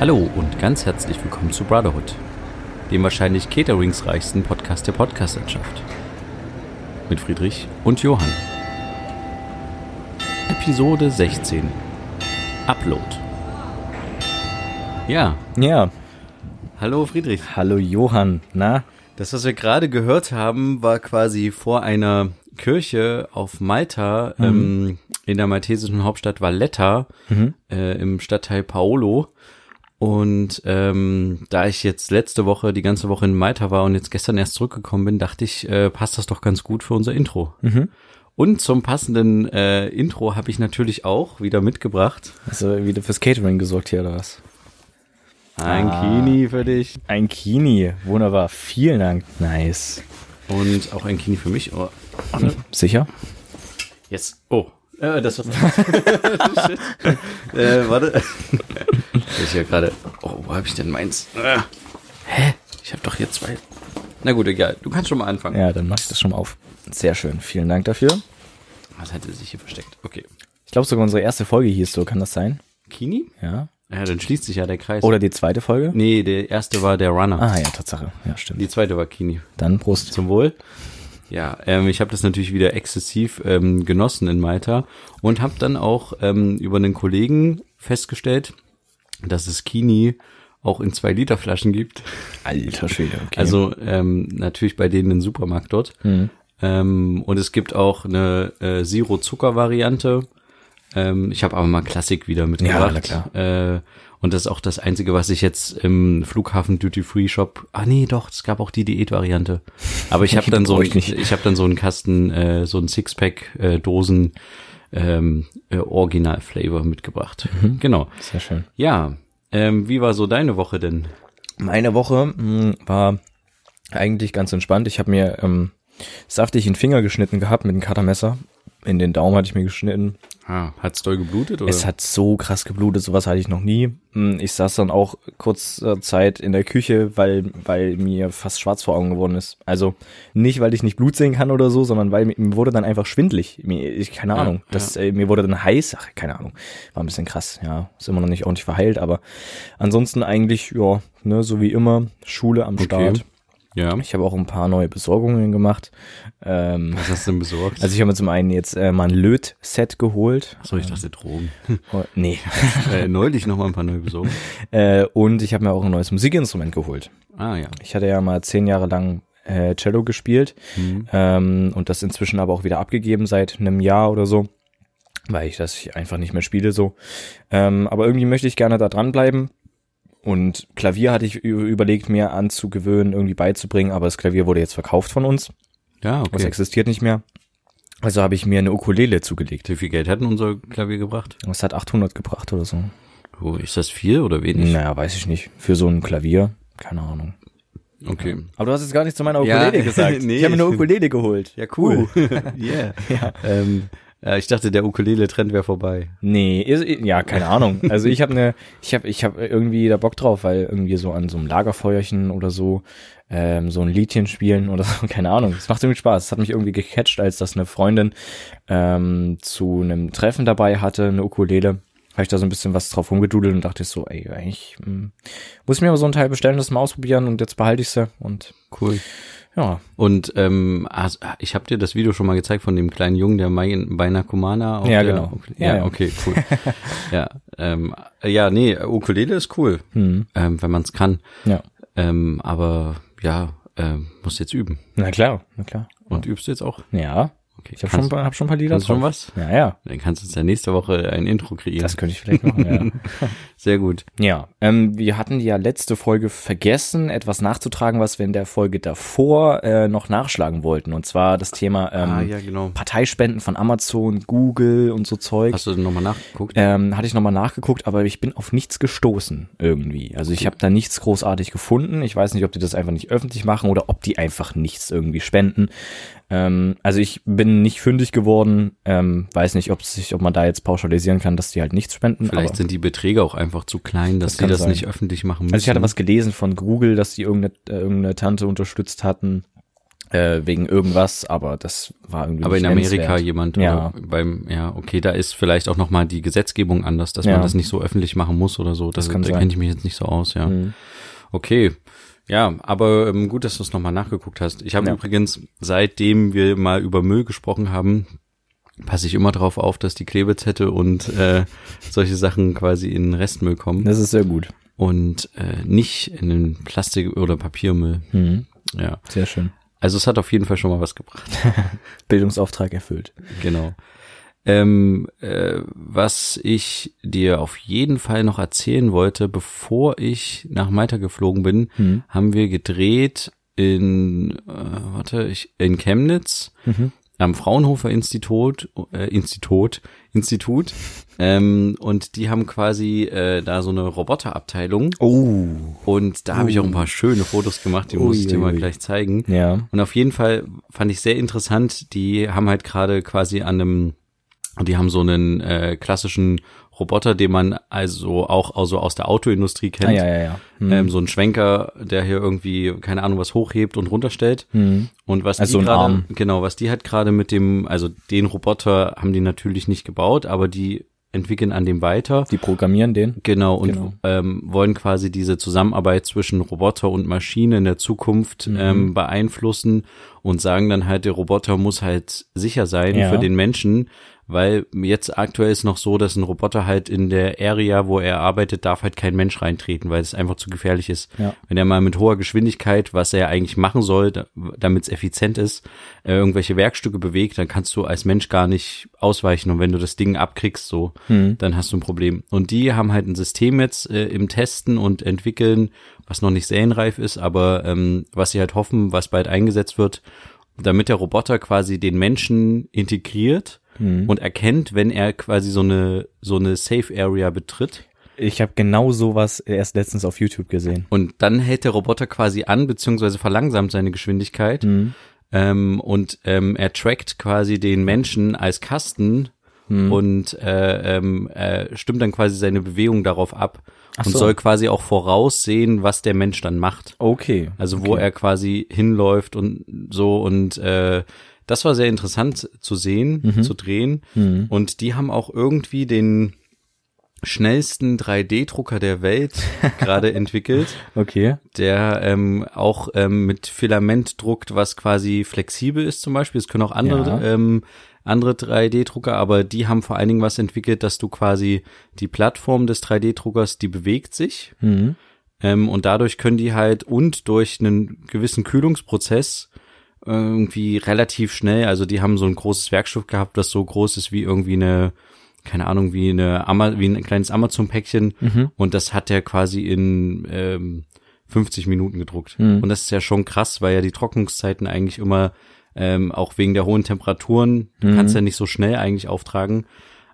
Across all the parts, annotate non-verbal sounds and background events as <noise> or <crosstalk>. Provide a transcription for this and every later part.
Hallo und ganz herzlich willkommen zu Brotherhood, dem wahrscheinlich cateringsreichsten Podcast der Podcastlandschaft. Mit Friedrich und Johann. Episode 16. Upload. Ja, Ja, hallo Friedrich. hallo Johann. Na, Das, was wir gerade gehört haben, war quasi vor einer Kirche auf Malta, ähm, in der maltesischen Hauptstadt Valletta, äh, im Stadtteil Paolo. Und ähm, da ich jetzt letzte Woche, die ganze Woche in Malta war und jetzt gestern erst zurückgekommen bin, dachte ich, äh, passt das doch ganz gut für unser Intro. Und zum passenden äh, Intro habe ich natürlich auch wieder mitgebracht. also wieder fürs Catering gesorgt hier oder was? Ein Ah. Kini für dich Ein Kini, wunderbar. Vielen Dank. Nice. und auch ein Kini für mich. Oh, Sicher? Jetzt. Oh. Äh, das. Shit. <laughs> Äh, warte. Das ist ja gerade. Oh, wo habe ich denn meins? Ah. Hä? Ich habe doch hier zwei. Na gut, egal. Du kannst schon mal anfangen. Ja, dann mach ich das schon mal auf. Sehr schön. Vielen Dank dafür. Was hat er sich hier versteckt? Okay. Ich glaube sogar unsere erste Folge hieß so, kann das sein? Kini? Ja. Ja, dann schließt sich ja der Kreis. Oder die zweite Folge? Nee, der erste war der Runner. Ah ja, Tatsache. Ja, stimmt. Die zweite war Kini. Dann Prost. Zum Wohl. Ja, ähm, ich habe das natürlich wieder exzessiv ähm, genossen in Malta und habe dann auch ähm, über einen Kollegen festgestellt, dass es Kini auch in zwei Liter Flaschen gibt. Alter Schwede, okay. Also ähm, natürlich bei denen im Supermarkt dort. Mhm. Ähm, und es gibt auch eine äh, Zero-Zucker-Variante. Ähm, ich habe aber mal Klassik wieder mitgebracht. Ja, na Äh, und das ist auch das Einzige, was ich jetzt im Flughafen Duty Free Shop. Ah nee, doch, es gab auch die Diät-Variante. Aber ich <laughs> habe dann so, ich ich habe dann so einen Kasten, äh, so ein Sixpack äh, Dosen ähm, äh, Original Flavor mitgebracht. Mhm. Genau. Sehr schön. Ja. Ähm, wie war so deine Woche denn? Meine Woche mh, war eigentlich ganz entspannt. Ich habe mir ähm, saftig den Finger geschnitten gehabt mit dem Cuttermesser. In den Daumen hatte ich mir geschnitten. Ah, hat's doll geblutet oder? Es hat so krass geblutet, sowas hatte ich noch nie. Hm, Ich saß dann auch kurz äh, Zeit in der Küche, weil, weil mir fast schwarz vor Augen geworden ist. Also nicht, weil ich nicht Blut sehen kann oder so, sondern weil mir, wurde dann einfach schwindlig. Mir, ich, keine Ja, Ahnung. Das, äh, mir wurde dann heiß. Ach, keine Ahnung. War ein bisschen krass. Ja, ist immer noch nicht ordentlich verheilt, aber ansonsten eigentlich, ja, ne, so wie immer, Schule am Start. Ja. Ich habe auch ein paar neue Besorgungen gemacht. Ähm, Was hast du denn besorgt? also ich habe mir zum einen jetzt äh, mal ein Löt-Set geholt. so, ich dachte Drogen. <laughs> Oh, nee. <laughs> äh, neulich noch mal ein paar neue besorgt. Äh, und ich habe mir auch ein neues Musikinstrument geholt. Ah ja. Ich hatte ja mal zehn Jahre lang äh, Cello gespielt ähm, und das inzwischen aber auch wieder abgegeben seit einem Jahr oder so, weil ich das einfach nicht mehr spiele so. Ähm, aber irgendwie möchte ich gerne da dranbleiben. Und Klavier hatte ich überlegt, mir anzugewöhnen, irgendwie beizubringen, aber das Klavier wurde jetzt verkauft von uns. Ja, Das okay. existiert nicht mehr. Also habe ich mir eine Ukulele zugelegt. Wie viel Geld hat denn unser Klavier gebracht? Das hat 800 gebracht oder so. Oh, ist das viel oder wenig? Naja, weiß ich nicht. Für so ein Klavier, keine Ahnung. Okay. Aber du hast jetzt gar nicht zu meiner Ja, Ukulele gesagt. <laughs> nee, ich habe mir eine Ukulele geholt. Ja, cool. <laughs> yeah. <laughs> Ja. Ähm, ja, ich dachte, der Ukulele-Trend wäre vorbei. Nee, ist- ja, keine <laughs> Ahnung. Also ich habe eine, ich habe, ich habe irgendwie da Bock drauf, weil irgendwie so an so einem Lagerfeuerchen oder so ähm, so ein Liedchen spielen oder so, <laughs> keine Ahnung. Es macht irgendwie Spaß. Es hat mich irgendwie gecatcht, als das eine Freundin ähm, zu einem Treffen dabei hatte, eine Ukulele. Habe ich da so ein bisschen was drauf rumgedudelt und dachte ich so, ey, eigentlich hm, muss ich mir aber so ein Teil bestellen, das mal ausprobieren und jetzt behalte ich sie und Cool. Ja, Und ähm, also, ich habe dir das Video schon mal gezeigt von dem kleinen Jungen, der Mai- bei Nakumana. auf Ja, der, genau. Ja, Ja, ja. okay, cool. <laughs> ja, ähm, ja, nee, Ukulele ist cool, hm, ähm, wenn man es kann. ja. Ähm, aber ja, ähm, musst jetzt üben. Na klar, na klar. Und übst du jetzt auch? Ja, Okay. ich habe schon, hab schon ein paar Lieder kannst schon drauf. was? Ja, ja. Dann kannst du uns ja nächste Woche ein Intro kreieren. Das könnte ich vielleicht machen, ja. <laughs> Sehr gut. Ja, ähm, wir hatten ja letzte Folge vergessen, etwas nachzutragen, was wir in der Folge davor äh, noch nachschlagen wollten. Und zwar das Thema ähm, ah, ja, genau. Parteispenden von Amazon, Google und so Zeug. Hast du nochmal nachgeguckt? Ähm, hatte ich nochmal nachgeguckt, aber ich bin auf nichts gestoßen irgendwie. Also ich habe da nichts großartig gefunden. Ich weiß nicht, ob die das einfach nicht öffentlich machen oder ob die einfach nichts irgendwie spenden. Ähm, also ich bin nicht fündig geworden. Ähm, weiß nicht, ob sich, ob man da jetzt pauschalisieren kann, dass die halt nichts spenden. Vielleicht sind die Beträge auch einfach zu klein, dass Das sie das sein. nicht öffentlich machen müssen. also ich hatte was gelesen von Google, dass die irgendeine, äh, irgendeine Tante unterstützt hatten. äh, wegen irgendwas, aber das war irgendwie Aber in Amerika nennenswert. jemand Ja. oder beim, ja, okay, da ist vielleicht auch nochmal die Gesetzgebung anders, dass man Ja. das nicht so öffentlich machen muss oder so. Das, Das kann da kenne ich mich jetzt nicht so aus, ja. Mhm. Okay. Ja, aber ähm, gut, dass du es nochmal nachgeguckt hast. Ich habe Ja. übrigens, seitdem wir mal über Müll gesprochen haben, passe ich immer drauf auf, dass die Klebezette und äh, solche Sachen quasi in den Restmüll kommen Das ist sehr gut. und äh, nicht in den Plastik- oder Papiermüll. Mhm. Ja, Sehr schön. also es hat auf jeden Fall schon mal was gebracht. <laughs> Bildungsauftrag erfüllt. Genau. Ähm, äh, was ich dir auf jeden Fall noch erzählen wollte, bevor ich nach Malta geflogen bin, Mhm. haben wir gedreht in, äh, warte, ich, in Chemnitz Mhm. am Fraunhofer Institut, äh, Institut, Institut, ähm, und die haben quasi äh, da so eine Roboterabteilung Oh. und da habe ich auch ein paar schöne Fotos gemacht, die muss ich dir mal gleich zeigen. Ja. Und auf jeden Fall fand ich sehr interessant, die haben halt gerade quasi an einem, die haben so einen äh, klassischen Roboter, den man also auch also aus der Autoindustrie kennt. Ah, ja, ja, ja. Mhm. Ähm, so ein Schwenker, der hier irgendwie, keine Ahnung, was hochhebt und runterstellt. Mhm. Und was Also die so gerade, genau, was die halt gerade mit dem, also den Roboter haben die natürlich nicht gebaut, aber die entwickeln an dem weiter. Die programmieren den. Genau, und Genau. Ähm, wollen quasi diese Zusammenarbeit zwischen Roboter und Maschine in der Zukunft Mhm. ähm, beeinflussen und sagen dann halt, der Roboter muss halt sicher sein Ja. für den Menschen, weil jetzt aktuell ist noch so, dass ein Roboter halt in der Area, wo er arbeitet, darf halt kein Mensch reintreten, weil es einfach zu gefährlich ist. Ja. Wenn er mal mit hoher Geschwindigkeit, was er eigentlich machen soll, da- damit es effizient ist, äh, irgendwelche Werkstücke bewegt, dann kannst du als Mensch gar nicht ausweichen. Und wenn du das Ding abkriegst, so, Mhm. dann hast du ein Problem. Und die haben halt ein System jetzt äh, im Testen und entwickeln, was noch nicht serienreif ist, aber ähm, was sie halt hoffen, was bald eingesetzt wird, damit der Roboter quasi den Menschen integriert Mhm. und erkennt, wenn er quasi so eine so eine Safe Area betritt. Ich habe genau sowas erst letztens auf YouTube gesehen. Und dann hält der Roboter quasi an, beziehungsweise verlangsamt seine Geschwindigkeit. Mhm. Ähm, und ähm, er trackt quasi den Menschen als Kasten Mhm. und äh, ähm, äh, stimmt dann quasi seine Bewegung darauf ab Ach und so. soll quasi auch voraussehen, was der Mensch dann macht. Okay. Also wo okay. er quasi hinläuft und so und äh, das war sehr interessant zu sehen, zu drehen. Mhm. Und die haben auch irgendwie den schnellsten 3D-Drucker der Welt <laughs> gerade entwickelt Okay. der ähm, auch ähm, mit Filament druckt, was quasi flexibel ist zum Beispiel. Es können auch andere, Ja. ähm, andere 3D-Drucker, aber die haben vor allen Dingen was entwickelt, dass du quasi die Plattform des 3D-Druckers, die bewegt sich Mhm. ähm, und dadurch können die halt und durch einen gewissen Kühlungsprozess irgendwie relativ schnell, also die haben so ein großes Werkstück gehabt, das so groß ist wie irgendwie eine, keine Ahnung, wie eine Ama wie ein kleines Amazon-Päckchen Mhm. und das hat er quasi in ähm, 50 Minuten gedruckt. Mhm. Und das ist ja schon krass, weil ja die Trocknungszeiten eigentlich immer, ähm, auch wegen der hohen Temperaturen, du Mhm. kannst ja nicht so schnell eigentlich auftragen.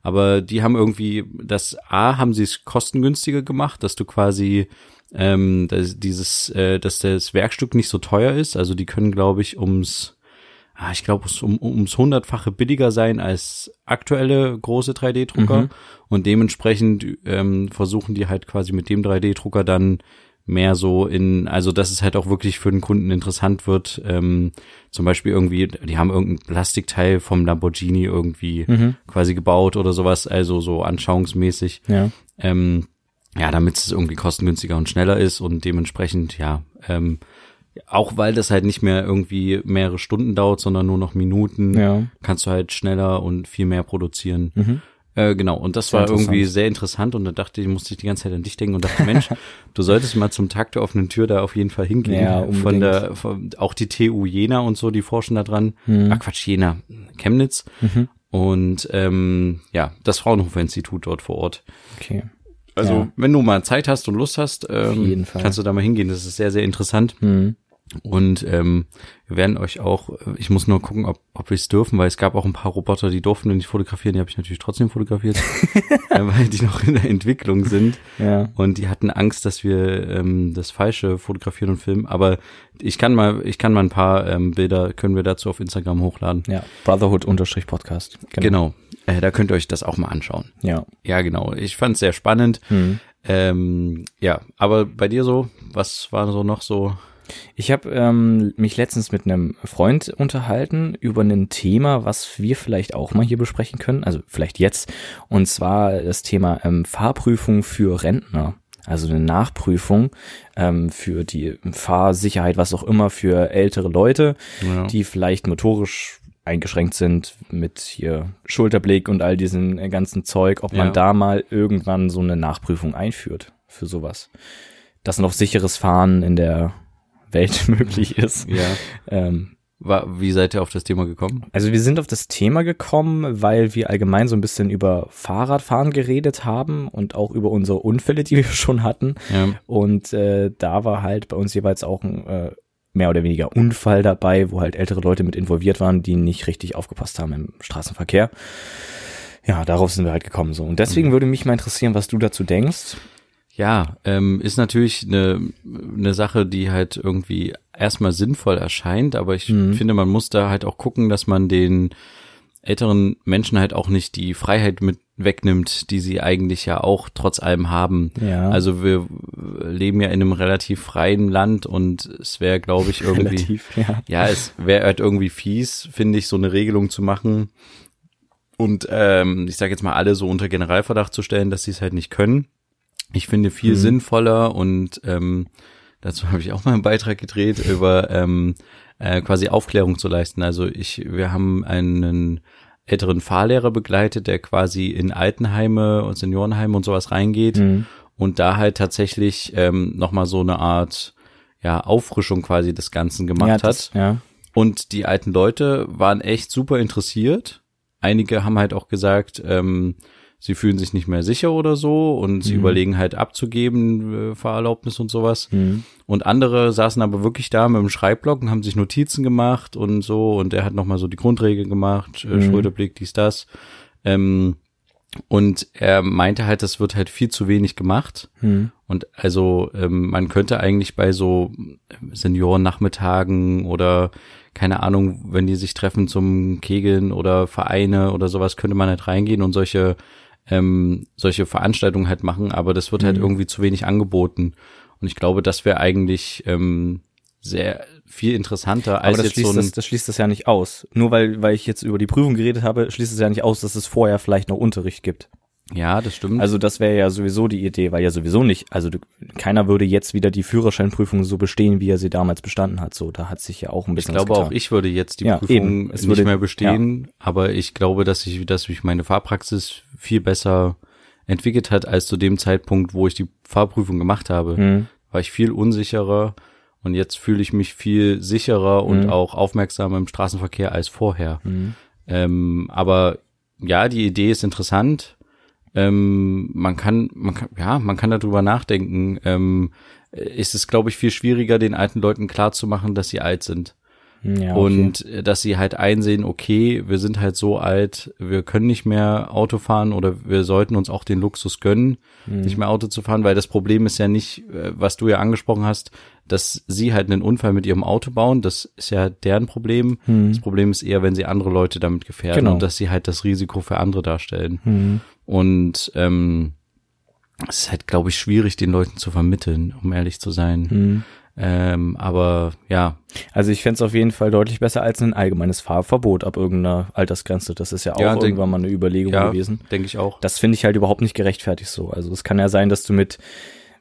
Aber die haben irgendwie, das A, haben sie es kostengünstiger gemacht, dass du quasi ähm, dass dieses, äh, dass das Werkstück nicht so teuer ist. Also die können, glaube ich, ums, ah, ich glaube, um, ums hundertfache billiger sein als aktuelle große 3D-Drucker. Mhm. Und dementsprechend ähm, versuchen die halt quasi mit dem 3D-Drucker dann mehr so in, also dass es halt auch wirklich für den Kunden interessant wird. Ähm, zum Beispiel irgendwie, die haben irgendein Plastikteil vom Lamborghini irgendwie Mhm. quasi gebaut oder sowas, also so anschauungsmäßig. Ja. Ähm, ja, damit es irgendwie kostengünstiger und schneller ist und dementsprechend, ja, ähm, auch weil das halt nicht mehr irgendwie mehrere Stunden dauert, sondern nur noch Minuten, Ja. kannst du halt schneller und viel mehr produzieren. Mhm. Äh, genau, und das Sehr war irgendwie sehr interessant und da dachte ich, musste ich die ganze Zeit an dich denken und dachte, Mensch, du solltest mal zum Tag der offenen Tür da auf jeden Fall hingehen. Ja, von der, von, auch die TU Jena und so, die forschen da dran. Mhm. Ach Quatsch, Jena, Chemnitz. Mhm. Und ähm, ja, das Fraunhofer Institut dort vor Ort. Okay. Also, Ja. wenn du mal Zeit hast und Lust hast, ähm, kannst du da mal hingehen. Das ist sehr, sehr interessant. Mhm. Und ähm, wir werden euch auch, äh, ich muss nur gucken, ob, ob wir es dürfen, weil es gab auch ein paar Roboter, die durften wir nicht fotografieren. Die habe ich natürlich trotzdem fotografiert, <laughs> äh, weil die noch in der Entwicklung sind. Ja. Und die hatten Angst, dass wir ähm, das Falsche fotografieren und filmen. Aber ich kann mal, ich kann mal ein paar ähm, Bilder, können wir dazu auf Instagram hochladen. Ja. Brotherhood-Podcast. Genau. Äh, da könnt ihr euch das auch mal anschauen. Ja. Ja, genau. Ich fand es sehr spannend. Mhm. Ähm, ja, aber bei dir so, was war so noch so? Ich habe ähm, mich letztens mit einem Freund unterhalten über ein Thema, was wir vielleicht auch mal hier besprechen können, also vielleicht jetzt, und zwar das Thema ähm, Fahrprüfung für Rentner. Also eine Nachprüfung ähm, für die Fahrsicherheit, was auch immer, für ältere Leute, Ja. die vielleicht motorisch eingeschränkt sind mit hier Schulterblick und all diesen äh, ganzen Zeug, ob man Ja. da mal irgendwann so eine Nachprüfung einführt für sowas. Dass noch sicheres Fahren in der Welt <laughs> möglich ist. Ja. Ähm, War, wie seid ihr auf das Thema gekommen? also wir sind auf das Thema gekommen, weil wir allgemein so ein bisschen über Fahrradfahren geredet haben und auch über unsere Unfälle, die <laughs> wir schon hatten. Ja. Und äh, da war halt bei uns jeweils auch ein äh, mehr oder weniger Unfall dabei, wo halt ältere Leute mit involviert waren, die nicht richtig aufgepasst haben im Straßenverkehr. Ja, darauf sind wir halt gekommen so. Und deswegen würde mich mal interessieren, was du dazu denkst. Ja, ähm, ist natürlich eine, eine Sache, die halt irgendwie erstmal sinnvoll erscheint, aber ich Mhm. finde, man muss da halt auch gucken, dass man den älteren Menschen halt auch nicht die Freiheit mit wegnimmt, die sie eigentlich ja auch trotz allem haben. Ja. Also wir leben ja in einem relativ freien Land und es wäre, glaube ich, irgendwie <laughs> Relativ, ja. ja, es wäre halt irgendwie fies, finde ich, so eine Regelung zu machen und ähm, ich sage jetzt mal alle so unter Generalverdacht zu stellen, dass sie es halt nicht können. Ich finde viel Mhm. sinnvoller und ähm, dazu habe ich auch mal einen Beitrag gedreht über ähm, äh, quasi Aufklärung zu leisten. Also ich, wir haben einen älteren Fahrlehrer begleitet, der quasi in Altenheime und Seniorenheime und sowas reingeht Mhm. und da halt tatsächlich ähm, nochmal so eine Art ja, Auffrischung quasi des Ganzen gemacht ja, hat. das, ja. Und die alten Leute waren echt super interessiert. Einige haben halt auch gesagt, ähm, sie fühlen sich nicht mehr sicher oder so und sie Mhm. überlegen halt abzugeben, äh, Fahrerlaubnis und sowas. Mhm. Und andere saßen aber wirklich da mit dem Schreibblock und haben sich Notizen gemacht und so. Und er hat nochmal so die Grundregeln gemacht, äh, Mhm. Schulterblick, dies, das. Ähm, und er meinte halt, das wird halt viel zu wenig gemacht. Mhm. Und also ähm, man könnte eigentlich bei so Seniorennachmittagen oder keine Ahnung, wenn die sich treffen zum Kegeln oder Vereine oder sowas, könnte man halt reingehen und solche ähm, solche Veranstaltungen halt machen, aber das wird halt Mhm. irgendwie zu wenig angeboten. Und ich glaube, das wäre eigentlich ähm, sehr viel interessanter als Aber das jetzt schließt, so ein das, das schließt das ja nicht aus. Nur weil, weil ich jetzt über die Prüfung geredet habe, schließt es ja nicht aus, dass es vorher vielleicht noch Unterricht gibt. ja, das stimmt. Also das wäre ja sowieso die Idee, weil ja sowieso nicht, also du, keiner würde jetzt wieder die Führerscheinprüfung so bestehen, wie er sie damals bestanden hat. So, da hat sich ja auch ein Ich bisschen glaube was auch, ich würde jetzt die Ja, Prüfung eben. Es nicht würde- mehr bestehen, aber ich glaube, dass ich, dass mich meine Fahrpraxis viel besser entwickelt hat als zu dem Zeitpunkt, wo ich die Fahrprüfung gemacht habe. Mhm. War ich viel unsicherer und jetzt fühle ich mich viel sicherer und Mhm. auch aufmerksamer im Straßenverkehr als vorher. Mhm. Ähm, aber ja, die Idee ist interessant. Ähm, man kann, man kann, ja, man kann darüber nachdenken. Ähm, ist es, glaube ich, viel schwieriger, den alten Leuten klarzumachen, dass sie alt sind. Ja, okay. Und äh, dass sie halt einsehen, okay, wir sind halt so alt, wir können nicht mehr Auto fahren oder wir sollten uns auch den Luxus gönnen, Mhm. nicht mehr Auto zu fahren, weil das Problem ist ja nicht, äh, was du ja angesprochen hast, dass sie halt einen Unfall mit ihrem Auto bauen, das ist ja deren Problem. Mhm. Das Problem ist eher, wenn sie andere Leute damit gefährden Genau. und dass sie halt das Risiko für andere darstellen. Mhm. Und ähm, es ist halt, glaube ich, schwierig, den Leuten zu vermitteln, um ehrlich zu sein. Ähm, aber ja, Also ich fände es auf jeden Fall deutlich besser als ein allgemeines Fahrverbot ab irgendeiner Altersgrenze. Das ist ja auch Ja, denk- irgendwann mal eine Überlegung ja, gewesen. denke ich auch. Das finde ich halt überhaupt nicht gerechtfertigt so. Also es kann ja sein, dass du mit,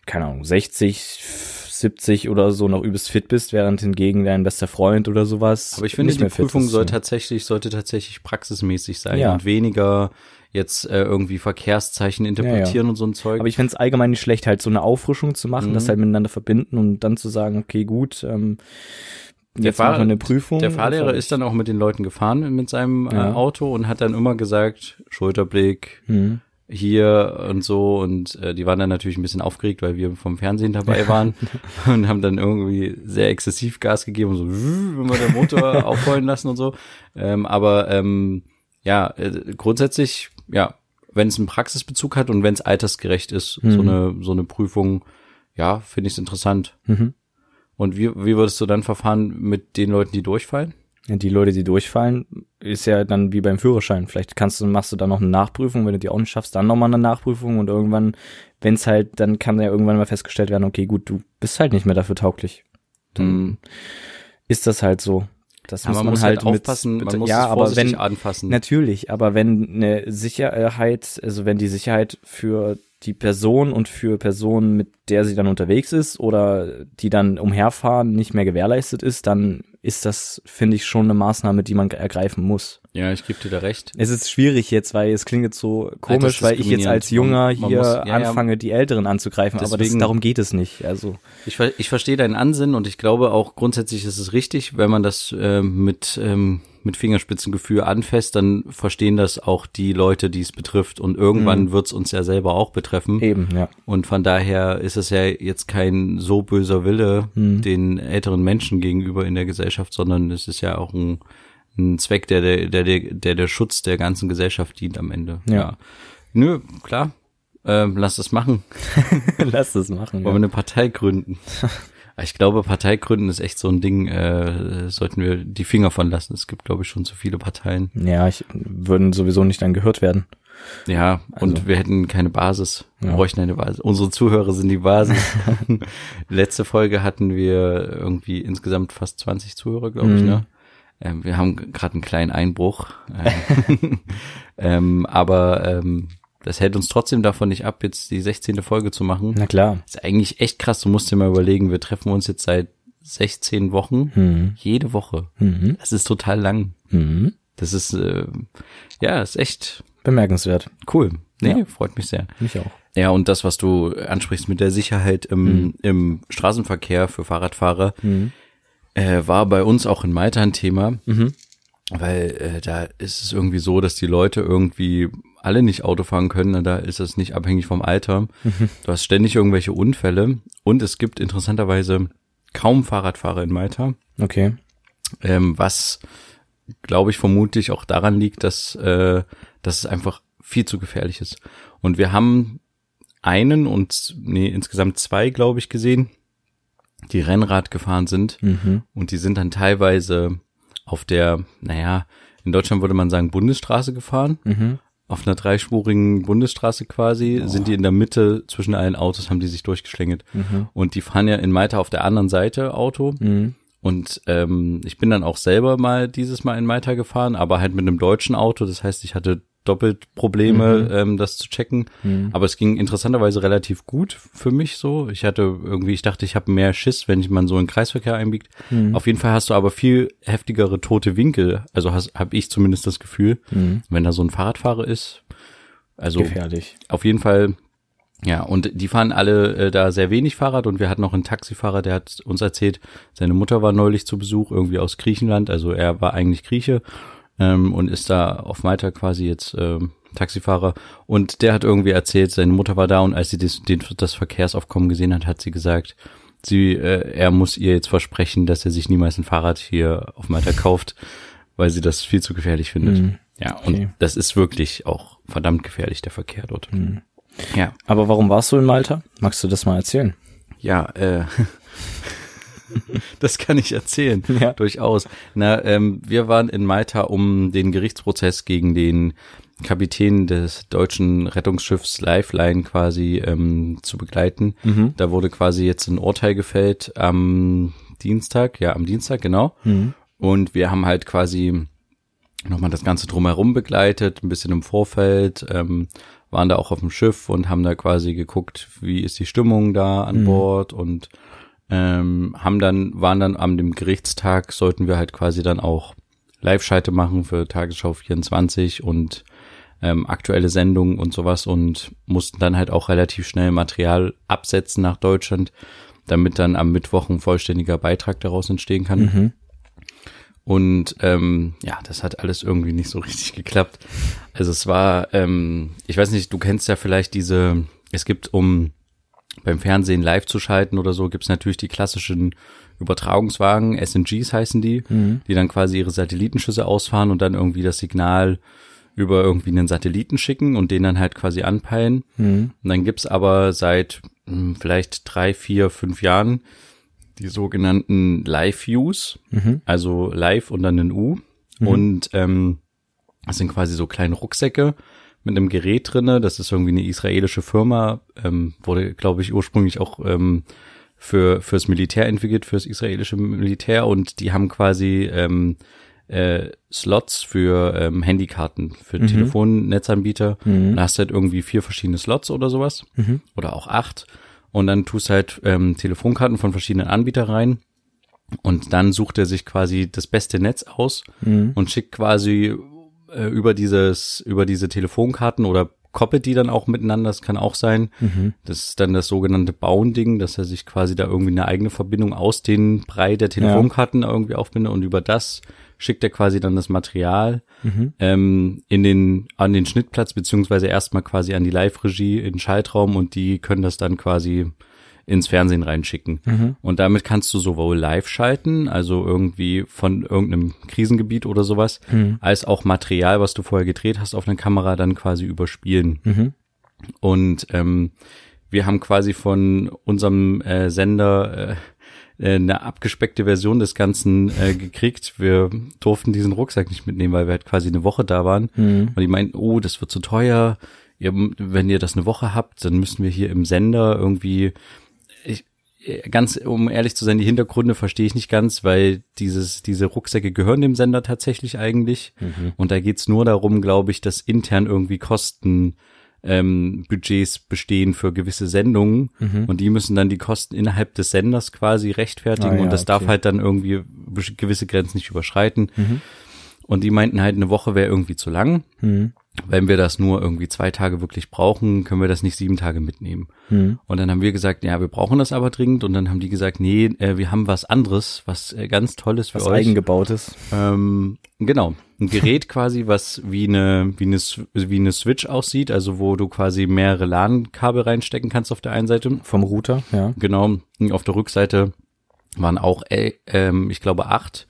keine Ahnung, 60, 70 oder so noch übelst fit bist, während hingegen dein bester Freund oder sowas. Aber ich finde, die Prüfung soll so. tatsächlich, sollte tatsächlich praxismäßig sein Ja. und weniger jetzt äh, irgendwie Verkehrszeichen interpretieren und so ein Zeug. Aber ich fände es allgemein nicht schlecht, halt so eine Auffrischung zu machen, Mhm. das halt miteinander verbinden und dann zu sagen, okay, gut, ähm, Der jetzt Fahr- wir eine Prüfung. der Fahrlehrer und ist dann auch mit den Leuten gefahren mit seinem äh, Ja. Auto und hat dann immer gesagt, Schulterblick Mhm. hier und so und äh, die waren dann natürlich ein bisschen aufgeregt, weil wir vom Fernsehen dabei waren <laughs> und haben dann irgendwie sehr exzessiv Gas gegeben und so <laughs> immer der Motor <laughs> aufheulen lassen und so. Ähm, aber ähm, ja, äh, grundsätzlich, ja, wenn es einen Praxisbezug hat und wenn es altersgerecht ist, so Mhm. eine so eine Prüfung, ja, finde ich es interessant. Mhm. Und wie, wie würdest du dann verfahren mit den Leuten, die durchfallen? Die Leute, die durchfallen, ist ja dann wie beim Führerschein. Vielleicht kannst du, machst du dann noch eine Nachprüfung, wenn du die auch nicht schaffst, dann nochmal eine Nachprüfung und irgendwann, wenn es halt, dann kann ja irgendwann mal festgestellt werden, okay, gut, du bist halt nicht mehr dafür tauglich. dann Mhm. ist das halt so. Das muss man muss halt, halt aufpassen, mit, man muss ja, es aber wenn anfassen. natürlich, aber wenn eine Sicherheit, also wenn die Sicherheit für die Person und für Personen, mit der sie dann unterwegs ist oder die dann umherfahren, nicht mehr gewährleistet ist, dann ist das, finde ich, schon eine Maßnahme, die man ergreifen muss. Ja, ich gebe dir da recht. Es ist schwierig jetzt, weil es klingt jetzt so komisch, weil ich jetzt als Junger hier muss- ja, ja. anfange, die Älteren anzugreifen, aber das, Deswegen- darum geht es nicht. Also Ich, ich verstehe deinen Ansinnen und ich glaube auch grundsätzlich ist es richtig, wenn man das ähm, mit, ähm, mit Fingerspitzengefühl anfasst, dann verstehen das auch die Leute, die es betrifft und irgendwann wird's uns ja selber auch betreffen. eben, ja. Und von daher ist es ja jetzt kein so böser Wille Mhm. den älteren Menschen gegenüber in der Gesellschaft, sondern es ist ja auch ein, ein Zweck, der der, der, der, der der Schutz der ganzen Gesellschaft dient am Ende. Ja. Nö, klar. Ähm, lass das machen. <laughs> Lass das machen. Wollen wir eine Partei gründen? <laughs> Ich glaube, Partei gründen ist echt so ein Ding, äh, sollten wir die Finger von lassen. Es gibt, glaube ich, schon zu viele Parteien. Ja, ich würden sowieso nicht dann gehört werden. Ja, und Also- wir hätten keine Basis. Wir Ja. bräuchten eine Basis. Unsere Zuhörer sind die Basis. <laughs> Letzte Folge hatten wir irgendwie insgesamt fast 20 Zuhörer, glaube ich, Mhm. ne? Ähm, wir haben gerade einen kleinen Einbruch. Ähm, <laughs> ähm, aber ähm, das hält uns trotzdem davon nicht ab, jetzt die 16. Folge zu machen. Na klar. ist eigentlich echt krass. Du musst dir mal überlegen, wir treffen uns jetzt seit 16 Wochen. Mhm. Jede Woche. Mhm. Das ist total lang. Mhm. Das ist, äh, ja, ist echt Bemerkenswert. cool. Nee, Ja. freut mich sehr. Mich auch. Ja, und das, was du ansprichst mit der Sicherheit im, im Straßenverkehr für Fahrradfahrer, Mhm. Äh, war bei uns auch in Malta ein Thema, Mhm. weil äh, da ist es irgendwie so, dass die Leute irgendwie alle nicht Auto fahren können. Da ist es nicht abhängig vom Alter. Du hast ständig irgendwelche Unfälle und es gibt interessanterweise kaum Fahrradfahrer in Malta, Okay. ähm, was glaube ich vermutlich auch daran liegt, dass, äh, dass es einfach viel zu gefährlich ist. Und wir haben einen und nee, insgesamt zwei, glaube ich, gesehen, die Rennrad gefahren sind Mhm. und die sind dann teilweise auf der, naja, in Deutschland würde man sagen Bundesstraße gefahren. Mhm. Auf einer dreispurigen Bundesstraße quasi sind die in der Mitte zwischen allen Autos, haben die sich durchgeschlängelt. Mhm. Und die fahren ja in Malta auf der anderen Seite Auto. Mhm. Und ähm, ich bin dann auch selber mal dieses Mal in Malta gefahren, aber halt mit einem deutschen Auto. Das heißt, ich hatte doppelt Probleme, ähm, das zu checken. Mhm. Aber es ging interessanterweise relativ gut für mich so. Ich hatte irgendwie, ich dachte, ich habe mehr Schiss, wenn ich man so in Kreisverkehr einbiegt. Mhm. Auf jeden Fall hast du aber viel heftigere tote Winkel. Also habe ich zumindest das Gefühl, Mhm. wenn da so ein Fahrradfahrer ist. Also Gefährlich. auf jeden Fall, ja, und die fahren alle äh, da sehr wenig Fahrrad und wir hatten noch einen Taxifahrer, der hat uns erzählt, seine Mutter war neulich zu Besuch, irgendwie aus Griechenland, also er war eigentlich Grieche ähm, und ist da auf Malta quasi jetzt ähm, Taxifahrer und der hat irgendwie erzählt, seine Mutter war da und als sie das, den, das Verkehrsaufkommen gesehen hat, hat sie gesagt, sie, äh, er muss ihr jetzt versprechen, dass er sich niemals ein Fahrrad hier auf Malta <laughs> kauft, weil sie das viel zu gefährlich findet. Mhm. Ja, Okay. und das ist wirklich auch verdammt gefährlich, der Verkehr dort. Mhm. Ja, Aber warum warst du in Malta? Magst du das mal erzählen? ja, äh, <laughs> <laughs> das kann ich erzählen, <laughs> Ja. durchaus. Na, ähm, wir waren in Malta, um den Gerichtsprozess gegen den Kapitän des deutschen Rettungsschiffs Lifeline quasi ähm, zu begleiten. Mhm. Da wurde quasi jetzt ein Urteil gefällt am Dienstag, ja, am Dienstag, genau. Mhm. Und wir haben halt quasi nochmal das Ganze drumherum begleitet, ein bisschen im Vorfeld, ähm, waren da auch auf dem Schiff und haben da quasi geguckt, wie ist die Stimmung da an Mhm. Bord und ähm, haben dann, waren dann am dem Gerichtstag, sollten wir halt quasi dann auch Live-Schalte machen für Tagesschau 24 und ähm, aktuelle Sendungen und sowas und mussten dann halt auch relativ schnell Material absetzen nach Deutschland, damit dann am Mittwoch ein vollständiger Beitrag daraus entstehen kann. Mhm. Und ähm, ja, das hat alles irgendwie nicht so <laughs> richtig geklappt. Also es war, ähm, ich weiß nicht, du kennst ja vielleicht diese, es gibt, um beim Fernsehen live zu schalten oder so, gibt's natürlich die klassischen Übertragungswagen, SNGs heißen die, Mhm. die dann quasi ihre Satellitenschüsse ausfahren und dann irgendwie das Signal über irgendwie einen Satelliten schicken und den dann halt quasi anpeilen. Mhm. Und dann gibt's aber seit hm, vielleicht drei, vier, fünf Jahren die sogenannten Live-Views, Mhm. also live und dann ein U. Und ähm, das sind quasi so kleine Rucksäcke mit einem Gerät drinne. Das ist irgendwie eine israelische Firma, ähm, wurde, glaube ich, ursprünglich auch ähm, für fürs Militär entwickelt, fürs israelische Militär und die haben quasi ähm, äh, Slots für ähm, Handykarten, für Mhm. Telefonnetzanbieter. Und da hast du halt irgendwie vier verschiedene Slots oder sowas. Mhm. Oder auch acht. Und dann tust halt ähm, Telefonkarten von verschiedenen Anbietern rein. Und dann sucht er sich quasi das beste Netz aus Mhm. und schickt quasi äh, über dieses, über diese Telefonkarten oder koppelt die dann auch miteinander, das kann auch sein. Mhm. Das ist dann das sogenannte Bauen-Ding, dass er sich quasi da irgendwie eine eigene Verbindung aus den Brei der Telefonkarten irgendwie aufbindet und über das schickt er quasi dann das Material Mhm. ähm, in den, an den Schnittplatz, beziehungsweise erstmal quasi an die Live-Regie in den Schaltraum und die können das dann quasi ins Fernsehen reinschicken. Mhm. Und damit kannst du sowohl live schalten, also irgendwie von irgendeinem Krisengebiet oder sowas, Mhm. als auch Material, was du vorher gedreht hast auf einer Kamera, dann quasi überspielen. Mhm. Und ähm, wir haben quasi von unserem äh, Sender äh, äh, eine abgespeckte Version des Ganzen äh, gekriegt. Wir durften diesen Rucksack nicht mitnehmen, weil wir halt quasi eine Woche da waren. Mhm. Und die meinten, oh, das wird zu teuer. Ihr, wenn ihr das eine Woche habt, dann müssen wir hier im Sender irgendwie ganz, um ehrlich zu sein, die Hintergründe verstehe ich nicht ganz, weil dieses, diese Rucksäcke gehören dem Sender tatsächlich eigentlich. Und da geht's nur darum, glaube ich, dass intern irgendwie Kosten ähm, Budgets bestehen für gewisse Sendungen und die müssen dann die Kosten innerhalb des Senders quasi rechtfertigen Ah, ja, und das darf okay. halt dann irgendwie gewisse Grenzen nicht überschreiten. Und die meinten halt, eine Woche wäre irgendwie zu lang. Mhm. Wenn wir das nur irgendwie zwei Tage wirklich brauchen, können wir das nicht sieben Tage mitnehmen. Mhm. Und dann haben wir gesagt, ja, wir brauchen das aber dringend. Und dann haben die gesagt, nee, äh, wir haben was anderes, was äh, ganz Tolles für Was euch. eigengebautes. Ähm, genau, ein Gerät <laughs> quasi, was wie eine wie eine wie eine Switch aussieht, also wo du quasi mehrere LAN-Kabel reinstecken kannst auf der einen Seite. Vom Router, ja. Genau, auf der Rückseite waren auch, äh, ähm, ich glaube, acht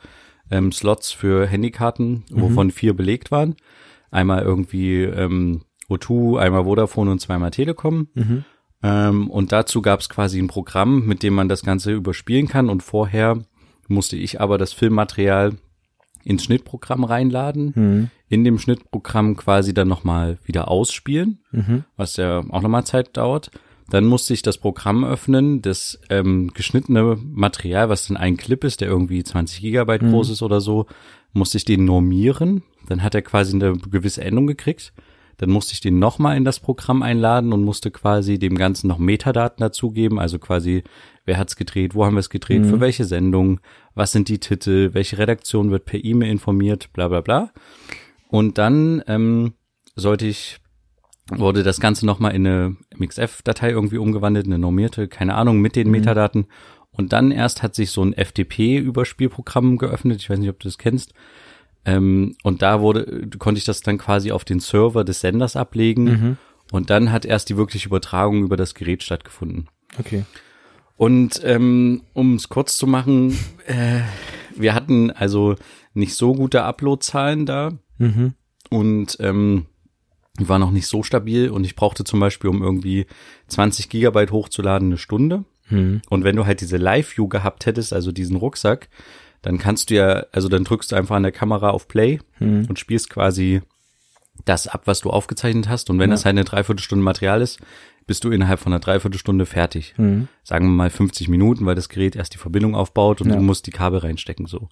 ähm, Slots für Handykarten, wovon vier belegt waren. Einmal irgendwie ähm, O2, einmal Vodafone und zweimal Telekom. Ähm, und dazu gab es quasi ein Programm, mit dem man das Ganze überspielen kann. Und vorher musste ich aber das Filmmaterial ins Schnittprogramm reinladen, Mhm. in dem Schnittprogramm quasi dann nochmal wieder ausspielen, Mhm. was ja auch nochmal Zeit dauert. Dann musste ich das Programm öffnen, das ähm, geschnittene Material, was dann ein Clip ist, der irgendwie 20 Gigabyte groß ist oder so, musste ich den normieren. Dann hat er quasi eine gewisse Endung gekriegt. Dann musste ich den nochmal in das Programm einladen und musste quasi dem Ganzen noch Metadaten dazugeben, also quasi, wer hat's gedreht, wo haben wir es gedreht, für welche Sendung, was sind die Titel, welche Redaktion wird per E-Mail informiert, bla bla bla. Und dann ähm, sollte ich, wurde das Ganze nochmal in eine MXF-Datei irgendwie umgewandelt, eine normierte, keine Ahnung, mit den Metadaten. Und dann erst hat sich so ein FTP-Überspielprogramm geöffnet, ich weiß nicht, ob du das kennst. Ähm, und da wurde, konnte ich das dann quasi auf den Server des Senders ablegen. Und dann hat erst die wirkliche Übertragung über das Gerät stattgefunden. Okay. Und ähm, um es kurz zu machen, äh, wir hatten also nicht so gute Upload-Zahlen da Mhm. und ähm, die war noch nicht so stabil und ich brauchte zum Beispiel, um irgendwie 20 Gigabyte hochzuladen, eine Stunde. Mhm. Und wenn du halt diese Live-View gehabt hättest, also diesen Rucksack, dann kannst du ja, also dann drückst du einfach an der Kamera auf Play Mhm. und spielst quasi das ab, was du aufgezeichnet hast. Und wenn Ja. das halt eine Dreiviertelstunde Material ist, bist du innerhalb von einer Dreiviertelstunde fertig. Mhm. Sagen wir mal 50 Minuten, weil das Gerät erst die Verbindung aufbaut und Ja. du musst die Kabel reinstecken so.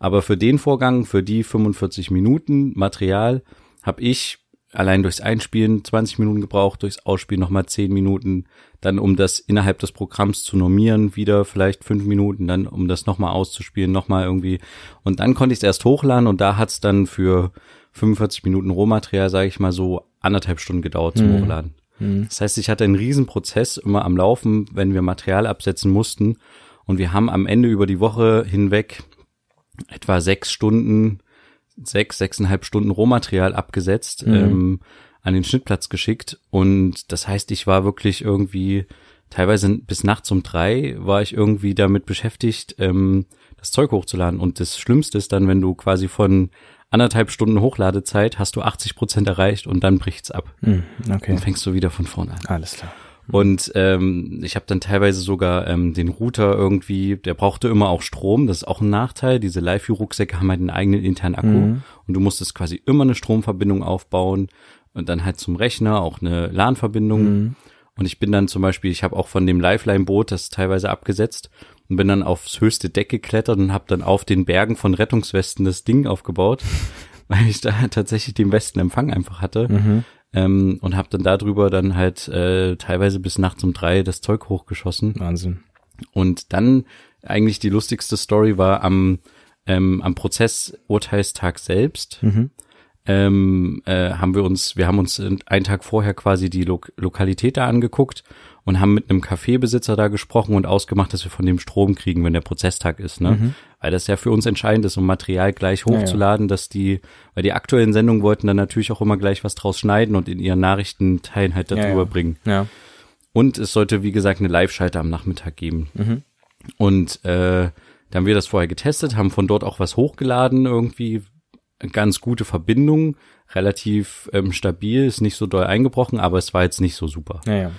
Aber für den Vorgang, für die 45 Minuten Material, habe ich allein durchs Einspielen 20 Minuten gebraucht, durchs Ausspielen nochmal 10 Minuten, dann um das innerhalb des Programms zu normieren, wieder vielleicht 5 Minuten, dann um das nochmal auszuspielen, nochmal irgendwie. Und dann konnte ich es erst hochladen und da hat's dann für 45 Minuten Rohmaterial, sage ich mal so, anderthalb Stunden gedauert zum Mhm. Hochladen. Mhm. Das heißt, ich hatte einen Riesenprozess immer am Laufen, wenn wir Material absetzen mussten. Und wir haben am Ende über die Woche hinweg etwa sechs Stunden, sechs, sechseinhalb Stunden Rohmaterial abgesetzt, Mhm. ähm, an den Schnittplatz geschickt. Und das heißt, ich war wirklich irgendwie teilweise bis nachts um drei war ich irgendwie damit beschäftigt, ähm, das Zeug hochzuladen. Und das Schlimmste ist dann, wenn du quasi von anderthalb Stunden Hochladezeit hast du 80 Prozent erreicht und dann bricht's ab. Mhm. Okay. Dann fängst du wieder von vorne an. Alles klar. Und ähm, ich habe dann teilweise sogar ähm, den Router irgendwie, der brauchte immer auch Strom, das ist auch ein Nachteil. Diese Live-View-Rucksäcke haben halt einen eigenen internen Akku Mhm. und du musstest quasi immer eine Stromverbindung aufbauen und dann halt zum Rechner auch eine LAN-Verbindung. Mhm. Und ich bin dann zum Beispiel, ich habe auch von dem Lifeline-Boot das teilweise abgesetzt und bin dann aufs höchste Deck geklettert und habe dann auf den Bergen von Rettungswesten das Ding aufgebaut, <laughs> weil ich da tatsächlich den besten Empfang einfach hatte. Mhm. Ähm, und habe dann darüber dann halt äh, teilweise bis nachts um drei das Zeug hochgeschossen. Wahnsinn. Und dann eigentlich die lustigste Story war am, ähm, am Prozessurteilstag selbst. Mhm. Ähm, äh, haben wir uns, wir haben uns einen Tag vorher quasi die Lo Lokalität da angeguckt und haben mit einem Kaffeebesitzer da gesprochen und ausgemacht, dass wir von dem Strom kriegen, wenn der Prozesstag ist, ne? Mhm. Weil das ja für uns entscheidend ist, um Material gleich hochzuladen, dass die, weil die aktuellen Sendungen wollten dann natürlich auch immer gleich was draus schneiden und in ihren Nachrichtenteilen halt darüber Ja, ja. bringen. Ja. Und es sollte, wie gesagt, eine Live-Schalte am Nachmittag geben. Mhm. Und äh, da haben wir das vorher getestet, haben von dort auch was hochgeladen, irgendwie ganz gute Verbindung, relativ ähm, stabil, ist nicht so doll eingebrochen, aber es war jetzt nicht so super. Ja, ja.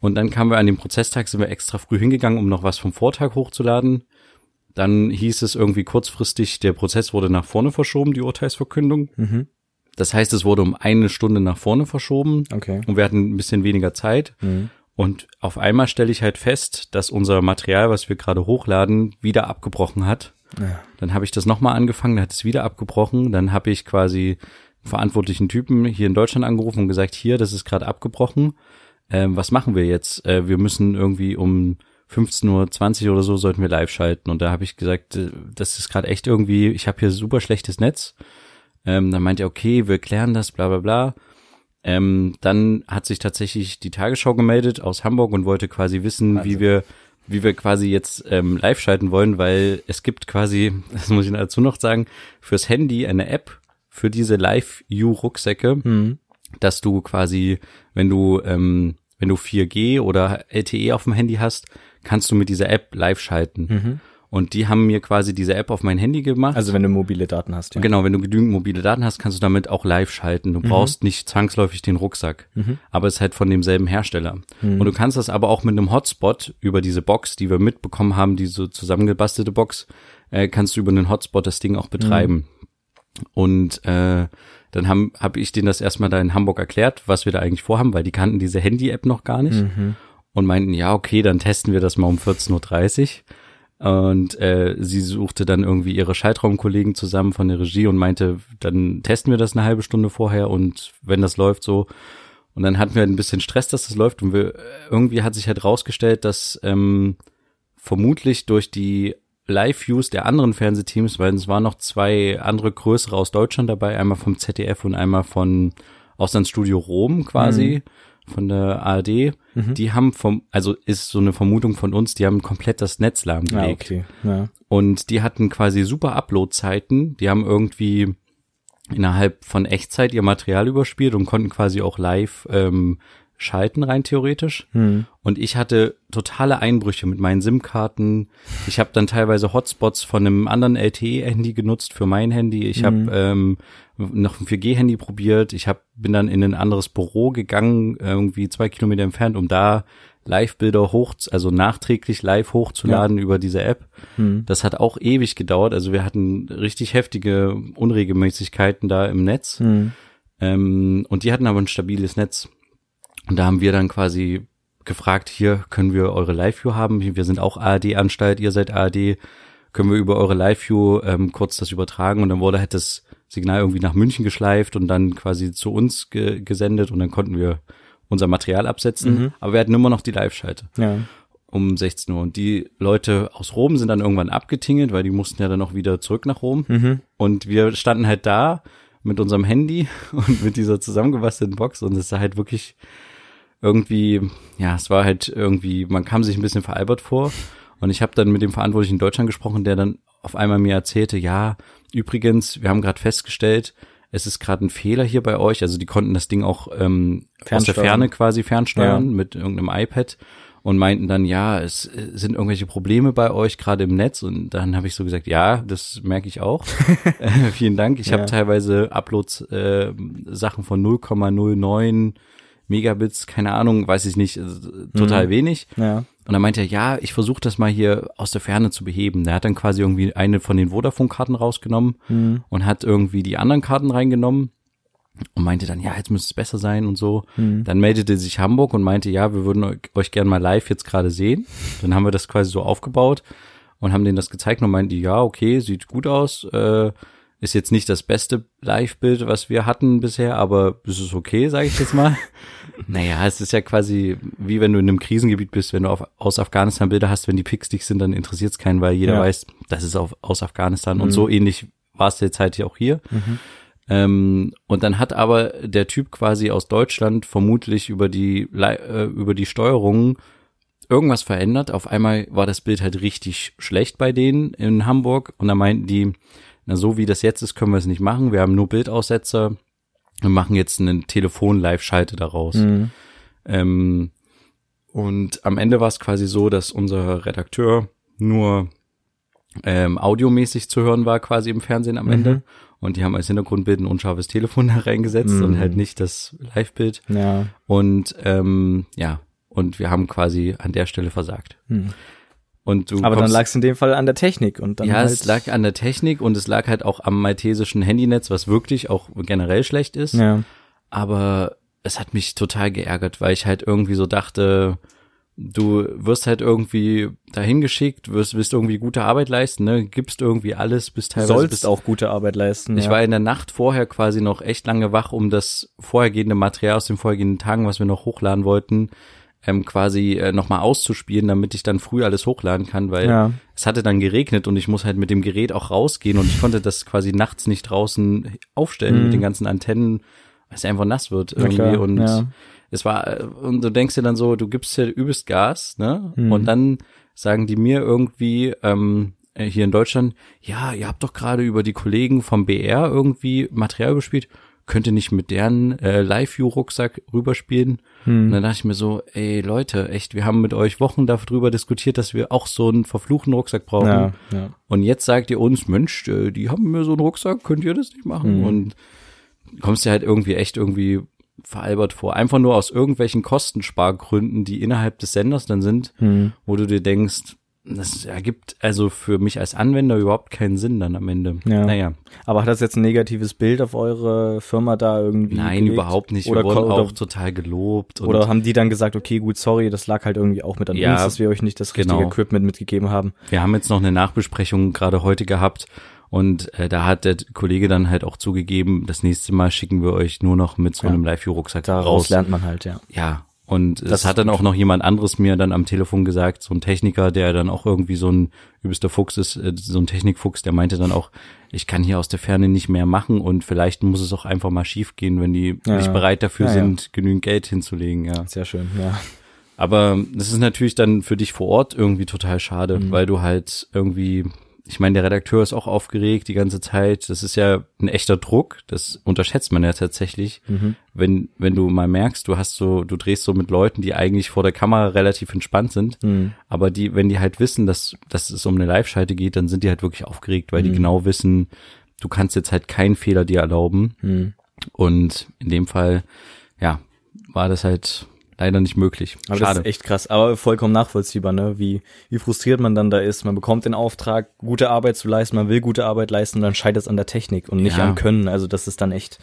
Und dann kamen wir an dem Prozesstag, sind wir extra früh hingegangen, um noch was vom Vortag hochzuladen. Dann hieß es irgendwie kurzfristig, der Prozess wurde nach vorne verschoben, die Urteilsverkündung. Mhm. Das heißt, es wurde um eine Stunde nach vorne verschoben Okay. und wir hatten ein bisschen weniger Zeit. Mhm. Und auf einmal stelle ich halt fest, dass unser Material, was wir gerade hochladen, wieder abgebrochen hat. Ja. Dann habe ich das nochmal angefangen, dann hat es wieder abgebrochen. Dann habe ich quasi verantwortlichen Typen hier in Deutschland angerufen und gesagt, hier, das ist gerade abgebrochen. Ähm, was machen wir jetzt? Äh, wir müssen irgendwie um 15.20 Uhr oder so sollten wir live schalten. Und da habe ich gesagt, äh, das ist gerade echt irgendwie, ich habe hier super schlechtes Netz. Ähm, dann meint er, okay, wir klären das, bla bla bla. Ähm, dann hat sich tatsächlich die Tagesschau gemeldet aus Hamburg und wollte quasi wissen, wie Wahnsinn. wir, wie wir quasi jetzt ähm, live schalten wollen, weil es gibt quasi, <laughs> das muss ich dazu noch sagen, fürs Handy eine App für diese Live-U-Rucksäcke, Mhm. dass du quasi, wenn du, ähm, wenn du 4G oder LTE auf dem Handy hast, kannst du mit dieser App live schalten. Mhm. Und die haben mir quasi diese App auf mein Handy gemacht. Also wenn du mobile Daten hast, ja. Genau, wenn du genügend mobile Daten hast, kannst du damit auch live schalten. Du brauchst nicht zwangsläufig den Rucksack, aber es ist halt von demselben Hersteller. Und du kannst das aber auch mit einem Hotspot über diese Box, die wir mitbekommen haben, diese zusammengebastelte Box, äh, kannst du über einen Hotspot das Ding auch betreiben. Und äh, dann habe ich denen das erstmal da in Hamburg erklärt, was wir da eigentlich vorhaben, weil die kannten diese Handy-App noch gar nicht und meinten, ja, okay, dann testen wir das mal um 14.30 Uhr. Und äh, sie suchte dann irgendwie ihre Schaltraumkollegen zusammen von der Regie und meinte, dann testen wir das eine halbe Stunde vorher und wenn das läuft so. Und dann hatten wir ein bisschen Stress, dass das läuft und wir irgendwie hat sich halt rausgestellt, dass ähm, vermutlich durch die Live-Views der anderen Fernsehteams, weil es waren noch zwei andere größere aus Deutschland dabei, einmal vom ZDF und einmal von Auslandsstudio Rom quasi, von der ARD. Die haben vom, also ist so eine Vermutung von uns, die haben komplett das Netz Ja, lahmgelegt. okay. Ja. Und die hatten quasi super Upload-Zeiten. Die haben irgendwie innerhalb von Echtzeit ihr Material überspielt und konnten quasi auch live ähm, schalten rein theoretisch. Hm. Und ich hatte totale Einbrüche mit meinen SIM-Karten. Ich habe dann teilweise Hotspots von einem anderen LTE-Handy genutzt für mein Handy. Ich habe ähm, noch ein 4G-Handy probiert. Ich hab, bin dann in ein anderes Büro gegangen, irgendwie zwei Kilometer entfernt, um da Live-Bilder hoch, also nachträglich live hochzuladen über diese App. Hm. Das hat auch ewig gedauert. Also wir hatten richtig heftige Unregelmäßigkeiten da im Netz. Hm. Ähm, und die hatten aber ein stabiles Netz. Und da haben wir dann quasi gefragt, hier können wir eure Live-View haben. Wir sind auch ARD-Anstalt, ihr seid ARD. Können wir über eure Live-View ähm, kurz das übertragen? Und dann wurde halt das Signal irgendwie nach München geschleift und dann quasi zu uns ge gesendet und dann konnten wir unser Material absetzen. Aber wir hatten immer noch die Live-Schalte Ja. um 16 Uhr. Und die Leute aus Rom sind dann irgendwann abgetingelt, weil die mussten ja dann auch wieder zurück nach Rom. Mhm. Und wir standen halt da mit unserem Handy <laughs> und mit dieser zusammengebastelten Box und es sah halt wirklich irgendwie, ja, es war halt irgendwie, man kam sich ein bisschen veralbert vor. Und ich habe dann mit dem Verantwortlichen in Deutschland gesprochen, der dann auf einmal mir erzählte, ja, übrigens, wir haben gerade festgestellt, es ist gerade ein Fehler hier bei euch. Also die konnten das Ding auch ähm, aus der. Ferne quasi fernsteuern Ja. mit irgendeinem iPad und meinten dann, ja, es äh, sind irgendwelche Probleme bei euch gerade im Netz. Und dann habe ich so gesagt, ja, das merke ich auch. <laughs> äh, vielen Dank. Ich Ja. habe teilweise Uploads, äh, Sachen von 0,09 Megabits, keine Ahnung, weiß ich nicht, also, total wenig. Ja. Und dann meinte er, ja, ich versuche das mal hier aus der Ferne zu beheben. Der hat dann quasi irgendwie eine von den Vodafone-Karten rausgenommen Mhm. und hat irgendwie die anderen Karten reingenommen und meinte dann, ja, jetzt müsste es besser sein und so. Mhm. Dann meldete sich Hamburg und meinte, ja, wir würden euch gerne mal live jetzt gerade sehen. Dann haben wir das quasi so aufgebaut und haben denen das gezeigt und meinten, ja, okay, sieht gut aus. Äh, ist jetzt nicht das beste Live-Bild, was wir hatten bisher, aber es ist okay, sage ich jetzt mal. <laughs> naja, es ist ja quasi wie wenn du in einem Krisengebiet bist, wenn du auf, aus Afghanistan Bilder hast, wenn die Pics dich sind, dann interessiert es keinen, weil jeder ja. weiß, das ist auf, aus Afghanistan. Mhm. Und so ähnlich war es jetzt halt hier auch hier. Mhm. Ähm, und dann hat aber der Typ quasi aus Deutschland vermutlich über die, äh, über die Steuerung irgendwas verändert. Auf einmal war das Bild halt richtig schlecht bei denen in Hamburg und da meinten die, na, so wie das jetzt ist, können wir es nicht machen. Wir haben nur Bildaussetzer. Wir machen jetzt einen Telefon-Live-Schalte daraus. Mhm. Ähm, und am Ende war es quasi so, dass unser Redakteur nur ähm, audiomäßig zu hören war, quasi im Fernsehen am mhm. Ende. Und die haben als Hintergrundbild ein unscharfes Telefon <laughs> da reingesetzt mhm. und halt nicht das Live-Bild. Ja. Und ähm, ja, und wir haben quasi an der Stelle versagt. Mhm. Und du Aber dann lag es in dem Fall an der Technik und dann Ja, halt es lag an der Technik und es lag halt auch am maltesischen Handynetz, was wirklich auch generell schlecht ist. Ja. Aber es hat mich total geärgert, weil ich halt irgendwie so dachte, du wirst halt irgendwie dahin geschickt, wirst, wirst irgendwie gute Arbeit leisten, ne, gibst irgendwie alles, bist teilweise sollst bist, auch gute Arbeit leisten. Ich ja. war in der Nacht vorher quasi noch echt lange wach, um das vorhergehende Material aus den vorhergehenden Tagen, was wir noch hochladen wollten, ähm, quasi äh, nochmal auszuspielen, damit ich dann früh alles hochladen kann, weil ja. es hatte dann geregnet und ich muss halt mit dem Gerät auch rausgehen und ich konnte das quasi nachts nicht draußen aufstellen mhm. mit den ganzen Antennen, weil es einfach nass wird irgendwie und ja. es war äh, und du denkst dir dann so, du gibst hier übelst Gas, ne? Mhm. Und dann sagen die mir irgendwie ähm, äh, hier in Deutschland, ja, ihr habt doch gerade über die Kollegen vom BR irgendwie Material gespielt könnt ihr nicht mit deren äh, Live-View-Rucksack rüberspielen? Hm. Und dann dachte ich mir so, ey Leute, echt, wir haben mit euch Wochen darüber diskutiert, dass wir auch so einen verfluchten Rucksack brauchen. Ja, ja. Und jetzt sagt ihr uns, Mensch, äh, die haben mir so einen Rucksack, könnt ihr das nicht machen? Hm. Und kommst dir halt irgendwie echt irgendwie veralbert vor. Einfach nur aus irgendwelchen Kostenspargründen, die innerhalb des Senders dann sind, hm. wo du dir denkst, das ergibt also für mich als Anwender überhaupt keinen Sinn dann am Ende. Ja. Naja. Aber hat das jetzt ein negatives Bild auf eure Firma da irgendwie? Nein, gelegt? überhaupt nicht. Oder wir wurden auch total gelobt. oder haben die dann gesagt, okay, gut, sorry, das lag halt irgendwie auch mit an ja, uns, dass wir euch nicht das richtige genau. Equipment mitgegeben haben. Wir haben jetzt noch eine Nachbesprechung gerade heute gehabt und äh, da hat der Kollege dann halt auch zugegeben, das nächste Mal schicken wir euch nur noch mit so einem ja. Live-View-Rucksack raus. Daraus lernt man halt, ja. Ja, und das, das hat dann auch noch jemand anderes mir dann am Telefon gesagt, so ein Techniker, der dann auch irgendwie so ein übelster Fuchs ist, äh, so ein Technikfuchs, der meinte dann auch, ich kann hier aus der Ferne nicht mehr machen und vielleicht muss es auch einfach mal schief gehen, wenn die ja. nicht bereit dafür ja, sind, ja. genügend Geld hinzulegen, ja. Sehr schön, ja. Aber das ist natürlich dann für dich vor Ort irgendwie total schade, mhm. weil du halt irgendwie ich meine, der Redakteur ist auch aufgeregt die ganze Zeit. Das ist ja ein echter Druck. Das unterschätzt man ja tatsächlich. Mhm. Wenn, wenn du mal merkst, du hast so, du drehst so mit Leuten, die eigentlich vor der Kamera relativ entspannt sind. Mhm. Aber die, wenn die halt wissen, dass, dass es um eine Live-Schalte geht, dann sind die halt wirklich aufgeregt, weil mhm. die genau wissen, du kannst jetzt halt keinen Fehler dir erlauben. Mhm. Und in dem Fall, ja, war das halt leider nicht möglich. Aber Schade. das ist echt krass, aber vollkommen nachvollziehbar, ne? Wie, wie frustriert man dann da ist. Man bekommt den Auftrag, gute Arbeit zu leisten, man will gute Arbeit leisten und dann scheitert es an der Technik und nicht ja. am Können. Also das ist dann echt.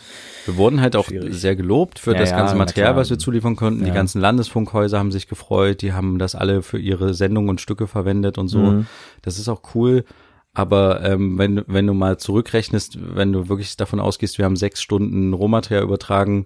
Wir wurden halt auch schwierig. sehr gelobt für ja, das ganze Material, was wir zuliefern konnten. Die ganzen Landesfunkhäuser haben sich gefreut, die haben das alle für ihre Sendungen und Stücke verwendet und so. Mhm. Das ist auch cool. Aber ähm, wenn, wenn du mal zurückrechnest, wenn du wirklich davon ausgehst, wir haben sechs Stunden Rohmaterial übertragen,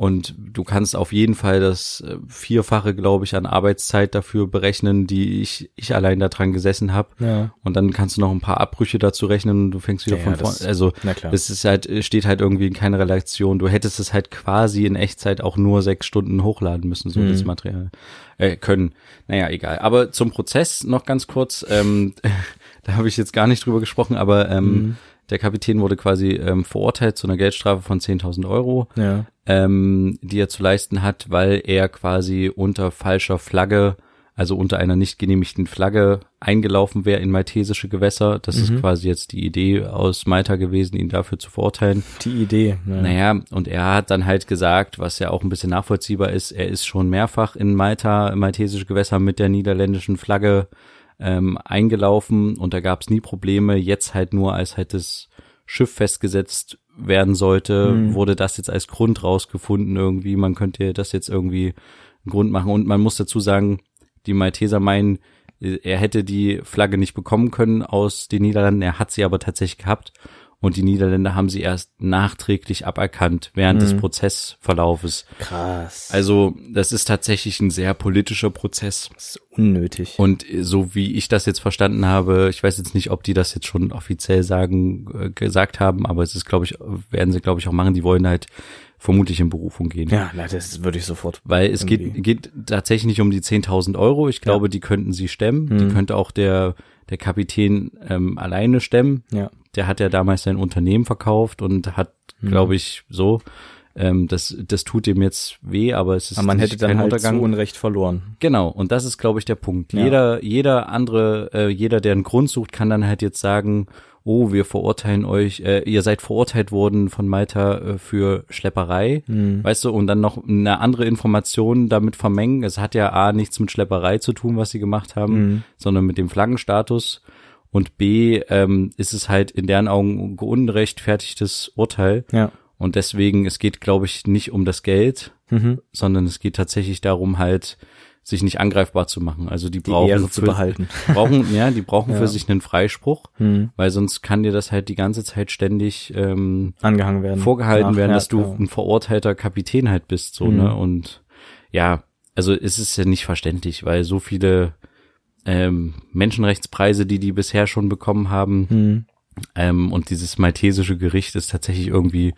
und du kannst auf jeden Fall das äh, Vierfache, glaube ich, an Arbeitszeit dafür berechnen, die ich, ich allein da dran gesessen habe. Ja. Und dann kannst du noch ein paar Abbrüche dazu rechnen und du fängst wieder ja, von vorne. Also das ist halt, steht halt irgendwie in keiner Relation. Du hättest es halt quasi in Echtzeit auch nur sechs Stunden hochladen müssen, so mhm. das Material. Äh, können. Naja, egal. Aber zum Prozess noch ganz kurz, ähm, <laughs> da habe ich jetzt gar nicht drüber gesprochen, aber ähm, mhm der Kapitän wurde quasi ähm, verurteilt zu einer Geldstrafe von 10.000 Euro, ja. ähm, die er zu leisten hat, weil er quasi unter falscher Flagge, also unter einer nicht genehmigten Flagge eingelaufen wäre in maltesische Gewässer. Das mhm. ist quasi jetzt die Idee aus Malta gewesen, ihn dafür zu verurteilen. Die Idee. Ja. Naja, und er hat dann halt gesagt, was ja auch ein bisschen nachvollziehbar ist, er ist schon mehrfach in Malta, maltesische Gewässer mit der niederländischen Flagge ähm, eingelaufen und da gab es nie Probleme. Jetzt halt nur, als halt das Schiff festgesetzt werden sollte, Mhm. wurde das jetzt als Grund rausgefunden irgendwie. Man könnte das jetzt irgendwie einen Grund machen. Und man muss dazu sagen, die Malteser meinen, er hätte die Flagge nicht bekommen können aus den Niederlanden. Er hat sie aber tatsächlich gehabt. Und die Niederländer haben sie erst nachträglich aberkannt während des Mhm. Prozessverlaufes. Krass. Also das ist tatsächlich ein sehr politischer Prozess. das ist unnötig. Und so wie ich das jetzt verstanden habe, ich weiß jetzt nicht, ob die das jetzt schon offiziell sagen, äh, gesagt haben, aber es ist, glaube ich, werden sie, glaube ich, auch machen. Die wollen halt vermutlich in Berufung gehen. ja, na, das würde ich sofort. Weil es Irgendwie. geht, geht tatsächlich nicht um die 10.000 Euro. Ich glaube, die könnten sie stemmen. Die Mhm. könnte auch der, der Kapitän ähm, alleine stemmen. Ja. Der hat ja damals sein Unternehmen verkauft und hat, Mhm. glaube ich, so, ähm, das, das tut ihm jetzt weh, aber es ist Aber man hätte dann halt Untergang. zu Unrecht verloren. Genau, und das ist, glaube ich, der Punkt. Ja. Jeder, jeder andere, äh, jeder, der einen Grund sucht, kann dann halt jetzt sagen, oh, wir verurteilen euch, äh, ihr seid verurteilt worden von Malta äh, für Schlepperei, Mhm. weißt du, und dann noch eine andere Information damit vermengen. Es hat ja A nichts mit Schlepperei zu tun, was sie gemacht haben, Mhm. sondern mit dem Flaggenstatus. Und B, ähm, ist es halt in deren Augen ein unrechtfertigtes Urteil. Ja. Und deswegen, es geht, glaube ich, nicht um das Geld, Mhm. sondern es geht tatsächlich darum, halt sich nicht angreifbar zu machen. Also die, Die brauchen Ehre zu für, behalten. <laughs> brauchen ja, die brauchen <laughs> Ja. für sich einen Freispruch, Mhm. weil sonst kann dir das halt die ganze Zeit ständig ähm, Angehangen werden. vorgehalten Nach- werden, ja, dass du ja. ein verurteilter Kapitän halt bist, so Mhm. ne und ja, also es ist ja nicht verständlich, weil so viele ähm, Menschenrechtspreise, die die bisher schon bekommen haben, Mhm. ähm, und dieses maltesische Gericht ist tatsächlich irgendwie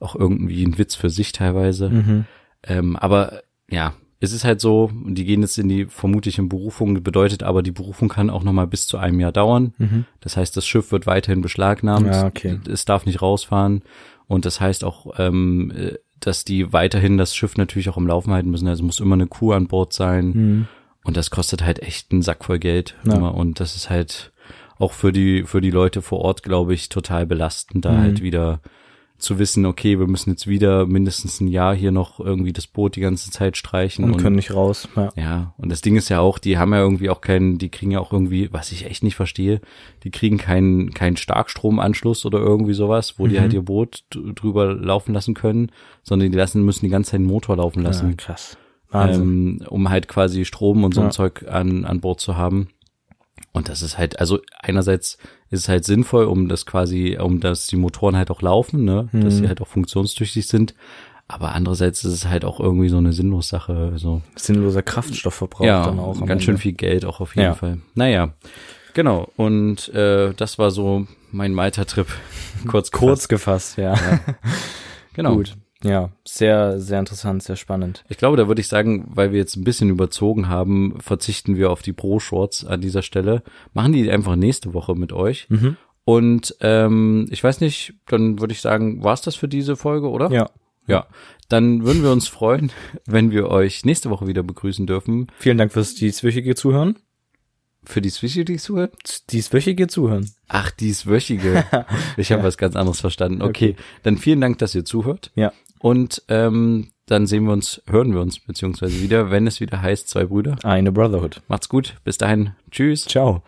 auch irgendwie ein Witz für sich teilweise. Mhm. Ähm, aber ja, es ist halt so, die gehen jetzt in die vermutlich in Berufung, bedeutet aber, die Berufung kann auch nochmal bis zu einem Jahr dauern. Mhm. Das heißt, das Schiff wird weiterhin beschlagnahmt, Ja, okay. es darf nicht rausfahren und das heißt auch, ähm, äh, dass die weiterhin das Schiff natürlich auch am Laufen halten müssen. Also muss immer eine Crew an Bord sein Mhm. und das kostet halt echt einen Sack voll Geld Ja. und das ist halt auch für die für die Leute vor Ort, glaube ich, total belastend, da Mhm. halt wieder zu wissen, okay, wir müssen jetzt wieder mindestens ein Jahr hier noch irgendwie das Boot die ganze Zeit streichen Und können nicht raus. Ja. ja, und das Ding ist ja auch, die haben ja irgendwie auch keinen, die kriegen ja auch irgendwie, was ich echt nicht verstehe, die kriegen keinen keinen Starkstromanschluss oder irgendwie sowas, wo die Mhm. halt ihr Boot drüber laufen lassen können, sondern die lassen müssen die ganze Zeit den Motor laufen Ja, lassen, krass. Wahnsinn. ähm, um halt quasi Strom und so ein Ja. Zeug an an Bord zu haben. Und das ist halt, also einerseits ist es halt sinnvoll, um das quasi, um dass die Motoren halt auch laufen, ne, dass Mhm. sie halt auch funktionstüchtig sind. Aber andererseits ist es halt auch irgendwie so eine sinnlos Sache, so Sinnloser Kraftstoffverbrauch ja, dann auch. ganz schön viel Geld auch auf jeden Ja. Fall. Naja, genau. Und äh, das war so mein Malta-Trip. <laughs> Kurz, Kurz gefasst, ja. <laughs> Genau. Gut. Ja, sehr, sehr interessant, sehr spannend. Ich glaube, da würde ich sagen, weil wir jetzt ein bisschen überzogen haben, verzichten wir auf die Pro-Shorts an dieser Stelle. Machen die einfach nächste Woche mit euch. Mhm. Und ähm, ich weiß nicht, dann würde ich sagen, war's das für diese Folge, oder? Ja. Ja. Dann würden wir uns freuen, <laughs> wenn wir euch nächste Woche wieder begrüßen dürfen. Vielen Dank fürs dieswöchige Zuhören. Für die Switchy, die zuhört? Dieswöchige Zuhören. Ach, dieswöchige. <laughs> Ich habe Ja. was ganz anderes verstanden. Okay. Okay. dann vielen Dank, dass ihr zuhört. Ja. Und ähm, dann sehen wir uns, hören wir uns beziehungsweise wieder, wenn es wieder heißt, zwei Brüder. Eine Brotherhood. Macht's gut. Bis dahin. Tschüss. Ciao.